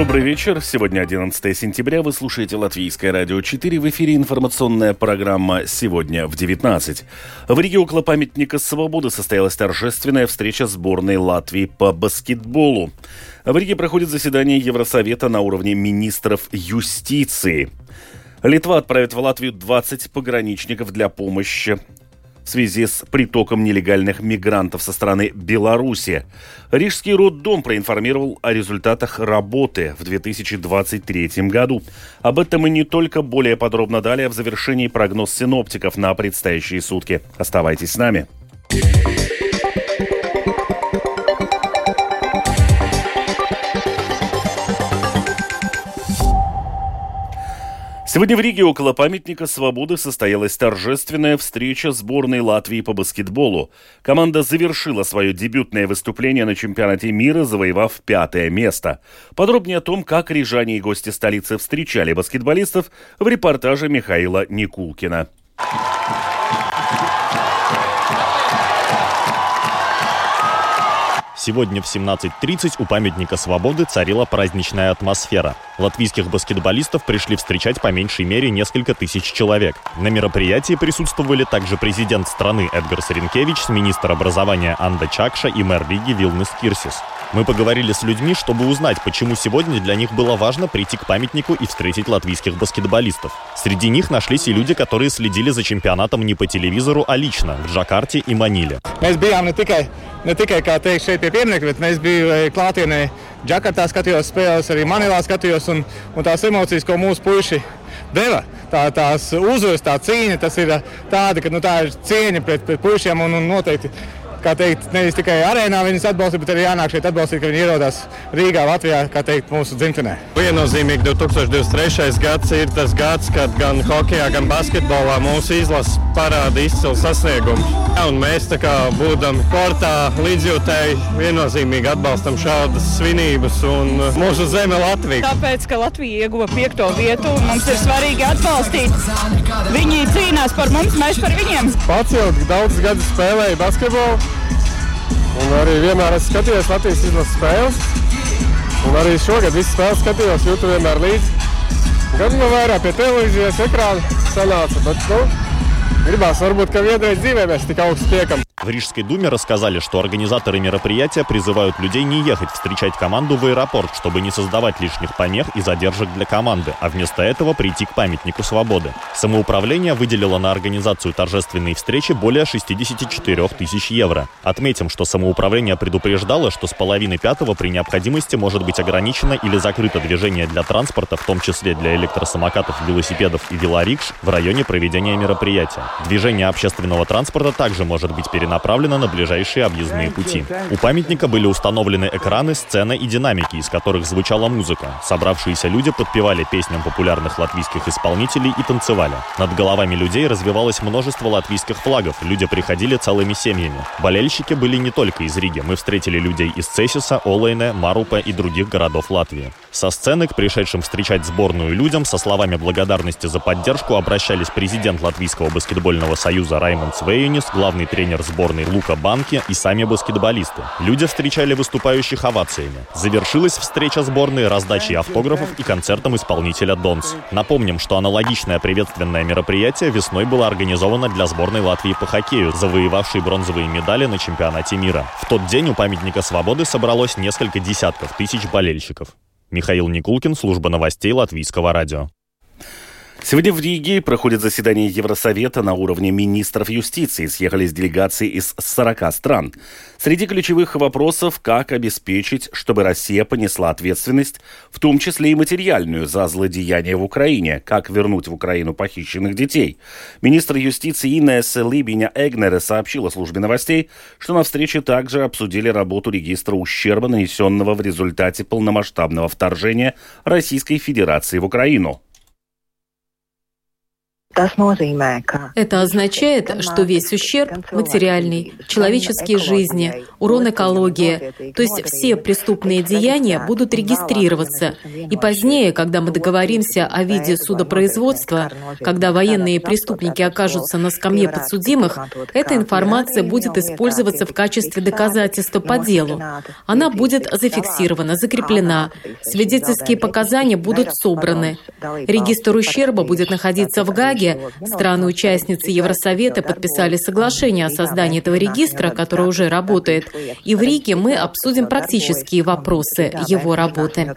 Добрый вечер. Сегодня 11 сентября. Вы слушаете Латвийское радио 4. В эфире информационная программа «Сегодня в 19». В Риге около памятника свободы состоялась торжественная встреча сборной Латвии по баскетболу. В Риге проходит заседание Евросовета на уровне министров юстиции. Литва отправит в Латвию 20 пограничников для помощи в связи с притоком нелегальных мигрантов со стороны Беларуси. Рижский роддом проинформировал о результатах работы в 2023 году. Об этом и не только более подробно далее в завершении прогноз синоптиков на предстоящие сутки. Оставайтесь с нами. Сегодня в Риге около памятника свободы состоялась торжественная встреча сборной Латвии по баскетболу. Команда завершила свое дебютное выступление на чемпионате мира, завоевав пятое место. Подробнее о том, как рижане и гости столицы встречали баскетболистов, в репортаже Михаила Никулкина. Сегодня в 17.30 у памятника свободы царила праздничная атмосфера. Латвийских баскетболистов пришли встречать по меньшей мере несколько тысяч человек. На мероприятии присутствовали также президент страны Эдгар Саренкевич, министр образования Анда Чакша и мэр Риги Вилнес Кирсис. Мы поговорили с людьми, чтобы узнать, почему сегодня для них было важно прийти к памятнику и встретить латвийских баскетболистов. Среди них нашлись и люди, которые следили за чемпионатом не по телевизору, а лично в Джакарте и Маниле. Mēs bijām ne tikai, ne tikai teikt, šeit pie pieminiekta, bet mēs bijām klātienē Džakartā, skatījos spēles, arī Manilā skatījos, un, un tās emocijas, ko mūsu puiši deva, tā, tās uzvaras, tā cīņa, tas ir tāda, ka nu, tā ir cieņa pret, pret puišiem un, un noteikti kā teikt, nevis tikai arēnā viņus atbalstīt, bet arī jānāk šeit atbalstīt, ka viņi ierodas Rīgā, Latvijā, kā teikt, mūsu dzimtenē. Viennozīmīgi 2023. gads ir tas gads, kad gan hokeja, gan basketbolā mūsu izlases parāda izcilu sasniegumu. Ja, un mēs, kā būdami sportā, līdzjūtēji, viennozīmīgi atbalstam šādas svinības un mūsu zeme Latvija. Tāpēc, ka Latvija ieguva piekto vietu, mums ir svarīgi atbalstīt. Viņi cīnās par mums, mēs par viņiem. Pats jau daudzus gadus spēlēju basketbolu. Un arī vienmēr esmu skatījies Latvijas izlases spēles. Un arī šogad visas spēles skatījos, jūtu vienmēr līdzi. Gan jau vairāk pie televīzijas ekrāna sanāca, bet nu, gribās varbūt, ka vienreiz dzīvē mēs tik augstu. В Рижской думе рассказали, что организаторы мероприятия призывают людей не ехать встречать команду в аэропорт, чтобы не создавать лишних помех и задержек для команды, а вместо этого прийти к памятнику свободы. Самоуправление выделило на организацию торжественной встречи более 64 тысяч евро. Отметим, что самоуправление предупреждало, что с половины пятого при необходимости может быть ограничено или закрыто движение для транспорта, в том числе для электросамокатов, велосипедов и велорикш, в районе проведения мероприятия. Движение общественного транспорта также может быть перенаправлено на ближайшие объездные пути. У памятника были установлены экраны, сцена и динамики, из которых звучала музыка. Собравшиеся люди подпевали песням популярных латвийских исполнителей и танцевали. Над головами людей развивалось множество латвийских флагов, люди приходили целыми семьями. Болельщики были не только из Риги, мы встретили людей из Цесиса, Олейне, Марупа и других городов Латвии. Со сцены к пришедшим встречать сборную людям со словами благодарности за поддержку обращались президент Латвийского баскетбольного союза Раймонд Свейюнис, главный тренер сборной Лука Банки и сами баскетболисты. Люди встречали выступающих овациями. Завершилась встреча сборной раздачей автографов и концертом исполнителя Донс. Напомним, что аналогичное приветственное мероприятие весной было организовано для сборной Латвии по хоккею, завоевавшей бронзовые медали на чемпионате мира. В тот день у памятника свободы собралось несколько десятков тысяч болельщиков. Михаил Никулкин, служба новостей Латвийского радио. Сегодня в Риге проходит заседание Евросовета на уровне министров юстиции. Съехались делегации из 40 стран. Среди ключевых вопросов, как обеспечить, чтобы Россия понесла ответственность, в том числе и материальную, за злодеяния в Украине, как вернуть в Украину похищенных детей. Министр юстиции Инесса Либиня Эгнера сообщила службе новостей, что на встрече также обсудили работу регистра ущерба, нанесенного в результате полномасштабного вторжения Российской Федерации в Украину. Это означает, что весь ущерб материальный, человеческие жизни, урон экологии, то есть все преступные деяния будут регистрироваться. И позднее, когда мы договоримся о виде судопроизводства, когда военные преступники окажутся на скамье подсудимых, эта информация будет использоваться в качестве доказательства по делу. Она будет зафиксирована, закреплена, свидетельские показания будут собраны. Регистр ущерба будет находиться в Гаге. Страны-участницы Евросовета подписали соглашение о создании этого регистра, который уже работает. И в Риге мы обсудим практические вопросы его работы.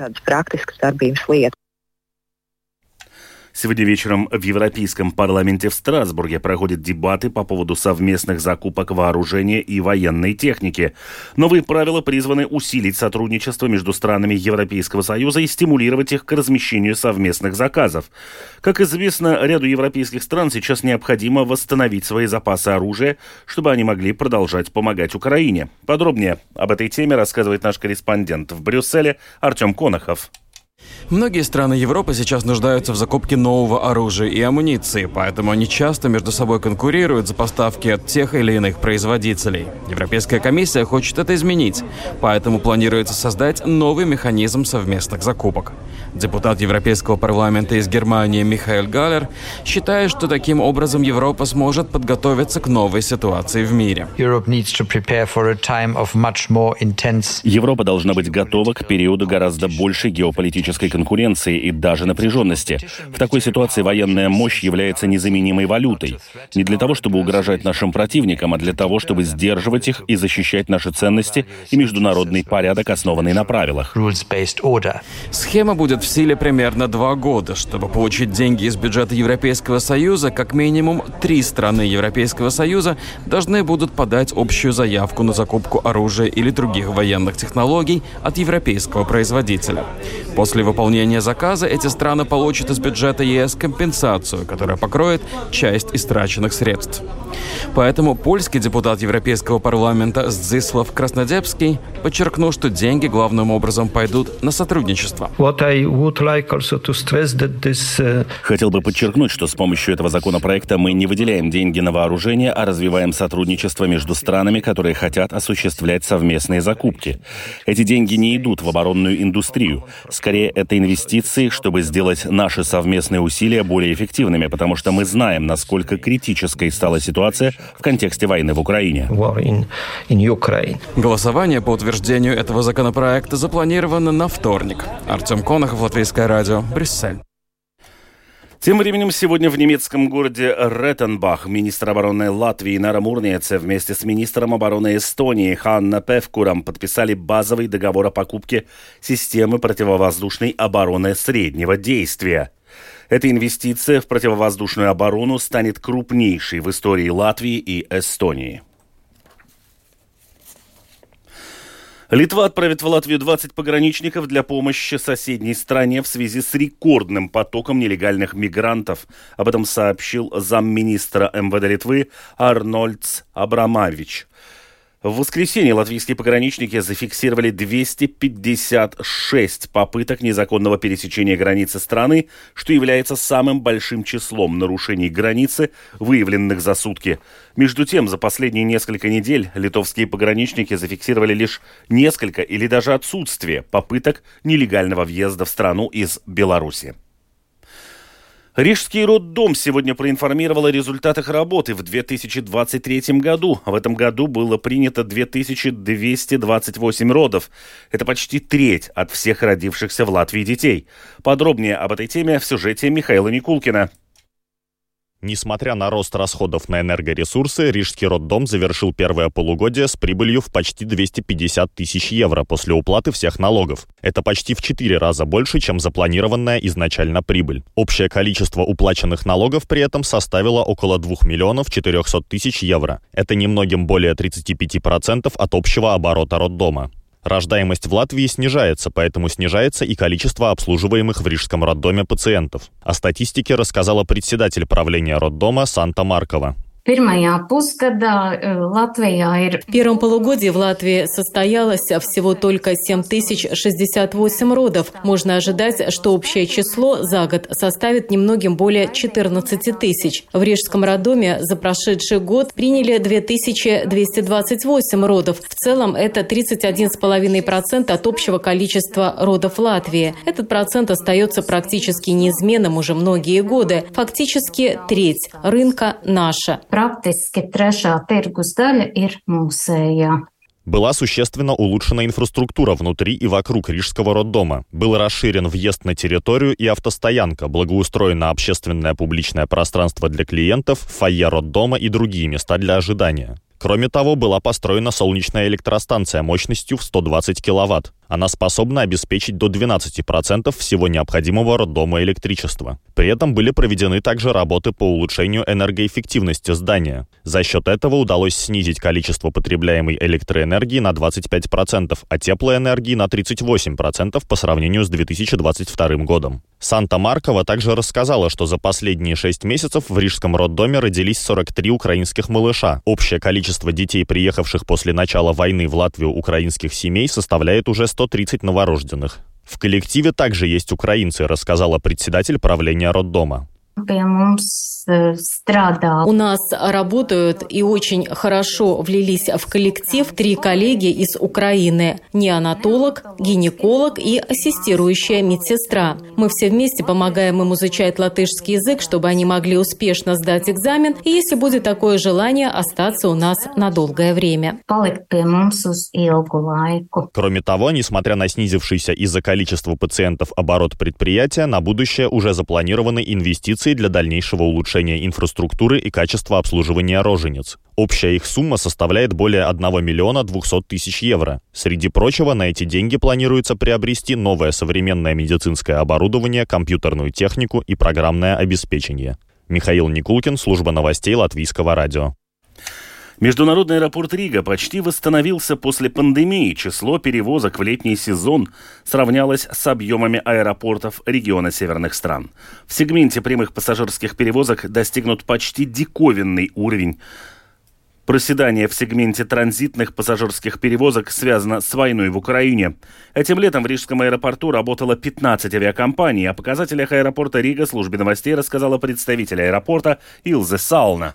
Сегодня вечером в Европейском парламенте в Страсбурге проходят дебаты по поводу совместных закупок вооружения и военной техники. Новые правила призваны усилить сотрудничество между странами Европейского Союза и стимулировать их к размещению совместных заказов. Как известно, ряду европейских стран сейчас необходимо восстановить свои запасы оружия, чтобы они могли продолжать помогать Украине. Подробнее об этой теме рассказывает наш корреспондент в Брюсселе Артем Конохов. Многие страны Европы сейчас нуждаются в закупке нового оружия и амуниции, поэтому они часто между собой конкурируют за поставки от тех или иных производителей. Европейская комиссия хочет это изменить, поэтому планируется создать новый механизм совместных закупок. Депутат Европейского парламента из Германии Михаил Галлер считает, что таким образом Европа сможет подготовиться к новой ситуации в мире. Европа должна быть готова к периоду гораздо большей геополитической конкуренции и даже напряженности. В такой ситуации военная мощь является незаменимой валютой. Не для того, чтобы угрожать нашим противникам, а для того, чтобы сдерживать их и защищать наши ценности и международный порядок, основанный на правилах. Схема будет в силе примерно два года. Чтобы получить деньги из бюджета Европейского Союза, как минимум три страны Европейского Союза должны будут подать общую заявку на закупку оружия или других военных технологий от европейского производителя. После выполнения заказа эти страны получат из бюджета ЕС компенсацию, которая покроет часть истраченных средств. Поэтому польский депутат Европейского парламента Зdzisław Краснодепский подчеркнул, что деньги главным образом пойдут на сотрудничество. Uh, Хотел бы подчеркнуть, что с помощью этого законопроекта мы не выделяем деньги на вооружение, а развиваем сотрудничество между странами, которые хотят осуществлять совместные закупки. Эти деньги не идут в оборонную индустрию. Скорее, это это инвестиции, чтобы сделать наши совместные усилия более эффективными, потому что мы знаем, насколько критической стала ситуация в контексте войны в Украине. Голосование по утверждению этого законопроекта запланировано на вторник. Артем Конохов, Латвийское радио, Брюссель. Тем временем сегодня в немецком городе Реттенбах министр обороны Латвии Нара Мурниеце вместе с министром обороны Эстонии Ханна Певкуром подписали базовый договор о покупке системы противовоздушной обороны среднего действия. Эта инвестиция в противовоздушную оборону станет крупнейшей в истории Латвии и Эстонии. Литва отправит в Латвию 20 пограничников для помощи соседней стране в связи с рекордным потоком нелегальных мигрантов. Об этом сообщил замминистра МВД Литвы Арнольдс Абрамович. В воскресенье латвийские пограничники зафиксировали 256 попыток незаконного пересечения границы страны, что является самым большим числом нарушений границы, выявленных за сутки. Между тем, за последние несколько недель литовские пограничники зафиксировали лишь несколько или даже отсутствие попыток нелегального въезда в страну из Беларуси. Рижский роддом сегодня проинформировал о результатах работы в 2023 году. В этом году было принято 2228 родов. Это почти треть от всех родившихся в Латвии детей. Подробнее об этой теме в сюжете Михаила Микулкина. Несмотря на рост расходов на энергоресурсы, Рижский роддом завершил первое полугодие с прибылью в почти 250 тысяч евро после уплаты всех налогов. Это почти в 4 раза больше, чем запланированная изначально прибыль. Общее количество уплаченных налогов при этом составило около 2 миллионов 400 тысяч евро. Это немногим более 35% от общего оборота роддома. Рождаемость в Латвии снижается, поэтому снижается и количество обслуживаемых в Рижском роддоме пациентов. О статистике рассказала председатель правления роддома Санта Маркова. Э, в первом полугодии в Латвии состоялось всего только 7068 родов. Можно ожидать, что общее число за год составит немногим более 14 тысяч. В Рижском роддоме за прошедший год приняли 2228 родов. В целом это 31,5% от общего количества родов Латвии. Этот процент остается практически неизменным уже многие годы. Фактически треть рынка наша praktiski trešā tirgus daļa ir mūsējā. Была существенно улучшена инфраструктура внутри и вокруг Рижского роддома. Был расширен въезд на территорию и автостоянка, благоустроено общественное публичное пространство для клиентов, фойе роддома и другие места для ожидания. Кроме того, была построена солнечная электростанция мощностью в 120 киловатт. Она способна обеспечить до 12% всего необходимого роддома электричества. При этом были проведены также работы по улучшению энергоэффективности здания. За счет этого удалось снизить количество потребляемой электроэнергии на 25%, а теплоэнергии на 38% по сравнению с 2022 годом. Санта-Маркова также рассказала, что за последние 6 месяцев в Рижском роддоме родились 43 украинских малыша. Общее количество детей, приехавших после начала войны в Латвию украинских семей, составляет уже 130 новорожденных. В коллективе также есть украинцы, рассказала председатель правления роддома. Э, у нас работают и очень хорошо влились в коллектив три коллеги из Украины. Неонатолог, гинеколог и ассистирующая медсестра. Мы все вместе помогаем им изучать латышский язык, чтобы они могли успешно сдать экзамен и, если будет такое желание, остаться у нас на долгое время. Кроме того, несмотря на снизившийся из-за количества пациентов оборот предприятия, на будущее уже запланированы инвестиции для дальнейшего улучшения инфраструктуры и качества обслуживания рожениц. Общая их сумма составляет более 1 миллиона 200 тысяч евро. Среди прочего, на эти деньги планируется приобрести новое современное медицинское оборудование, компьютерную технику и программное обеспечение. Михаил Никулкин, служба новостей Латвийского радио. Международный аэропорт Рига почти восстановился после пандемии. Число перевозок в летний сезон сравнялось с объемами аэропортов региона северных стран. В сегменте прямых пассажирских перевозок достигнут почти диковинный уровень. Проседание в сегменте транзитных пассажирских перевозок связано с войной в Украине. Этим летом в Рижском аэропорту работало 15 авиакомпаний. О показателях аэропорта Рига службе новостей рассказала представитель аэропорта Илзе Сауна.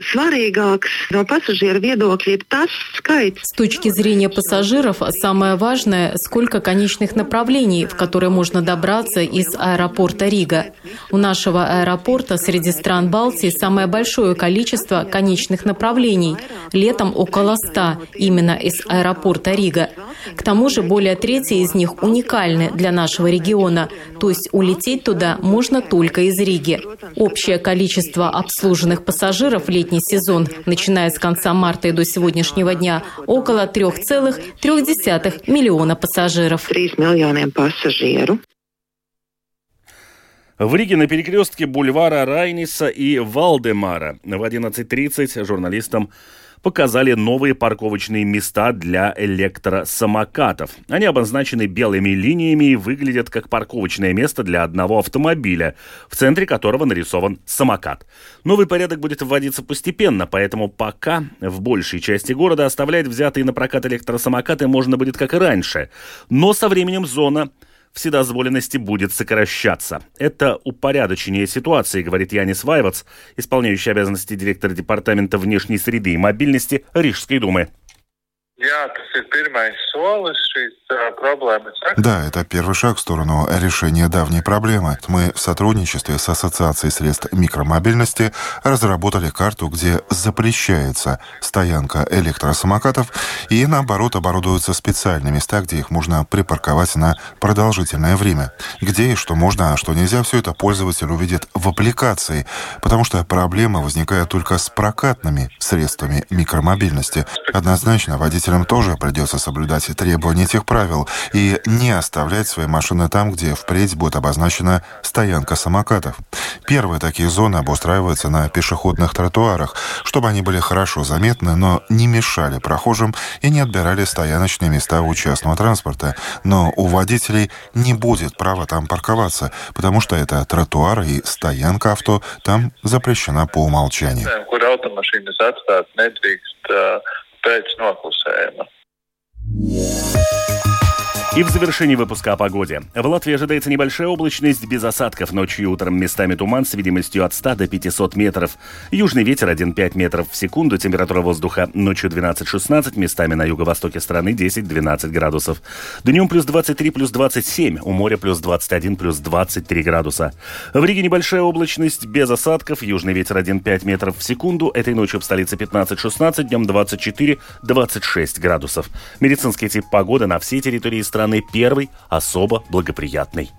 Svarīgāks no pasažieru viedokļa ir tas skaits. С точки зрения пассажиров, самое важное, сколько конечных направлений, в которые можно добраться из аэропорта Рига. У нашего аэропорта среди стран Балтии самое большое количество конечных направлений. Летом около 100 именно из аэропорта Рига. К тому же более трети из них уникальны для нашего региона, то есть улететь туда можно только из Риги. Общее количество обслуженных пассажиров в летний сезон, начиная с конца марта и до сегодняшнего дня, около 3,3 миллиона пассажиров. 3 миллионов пассажиров. В Риге на перекрестке бульвара Райниса и Валдемара в 11.30 журналистам показали новые парковочные места для электросамокатов. Они обозначены белыми линиями и выглядят как парковочное место для одного автомобиля, в центре которого нарисован самокат. Новый порядок будет вводиться постепенно, поэтому пока в большей части города оставлять взятые на прокат электросамокаты можно будет как и раньше. Но со временем зона вседозволенности будет сокращаться. Это упорядочение ситуации, говорит Янис Вайвац, исполняющий обязанности директора Департамента внешней среды и мобильности Рижской думы. Да, это первый шаг в сторону решения давней проблемы. Мы в сотрудничестве с Ассоциацией средств микромобильности разработали карту, где запрещается стоянка электросамокатов и, наоборот, оборудуются специальные места, где их можно припарковать на продолжительное время. Где и что можно, а что нельзя, все это пользователь увидит в аппликации, потому что проблема возникает только с прокатными средствами микромобильности. Однозначно, водитель Водителям тоже придется соблюдать требования этих правил и не оставлять свои машины там, где впредь будет обозначена стоянка самокатов. Первые такие зоны обустраиваются на пешеходных тротуарах, чтобы они были хорошо заметны, но не мешали прохожим и не отбирали стояночные места у частного транспорта. Но у водителей не будет права там парковаться, потому что это тротуар и стоянка авто там запрещена по умолчанию. Pēc noklusējuma. И в завершении выпуска о погоде. В Латвии ожидается небольшая облачность без осадков. Ночью и утром местами туман с видимостью от 100 до 500 метров. Южный ветер 1,5 метров в секунду. Температура воздуха ночью 12-16, местами на юго-востоке страны 10-12 градусов. Днем плюс 23, плюс 27, у моря плюс 21, плюс 23 градуса. В Риге небольшая облачность без осадков. Южный ветер 1,5 метров в секунду. Этой ночью в столице 15-16, днем 24-26 градусов. Медицинский тип погоды на всей территории страны страны первый особо благоприятный.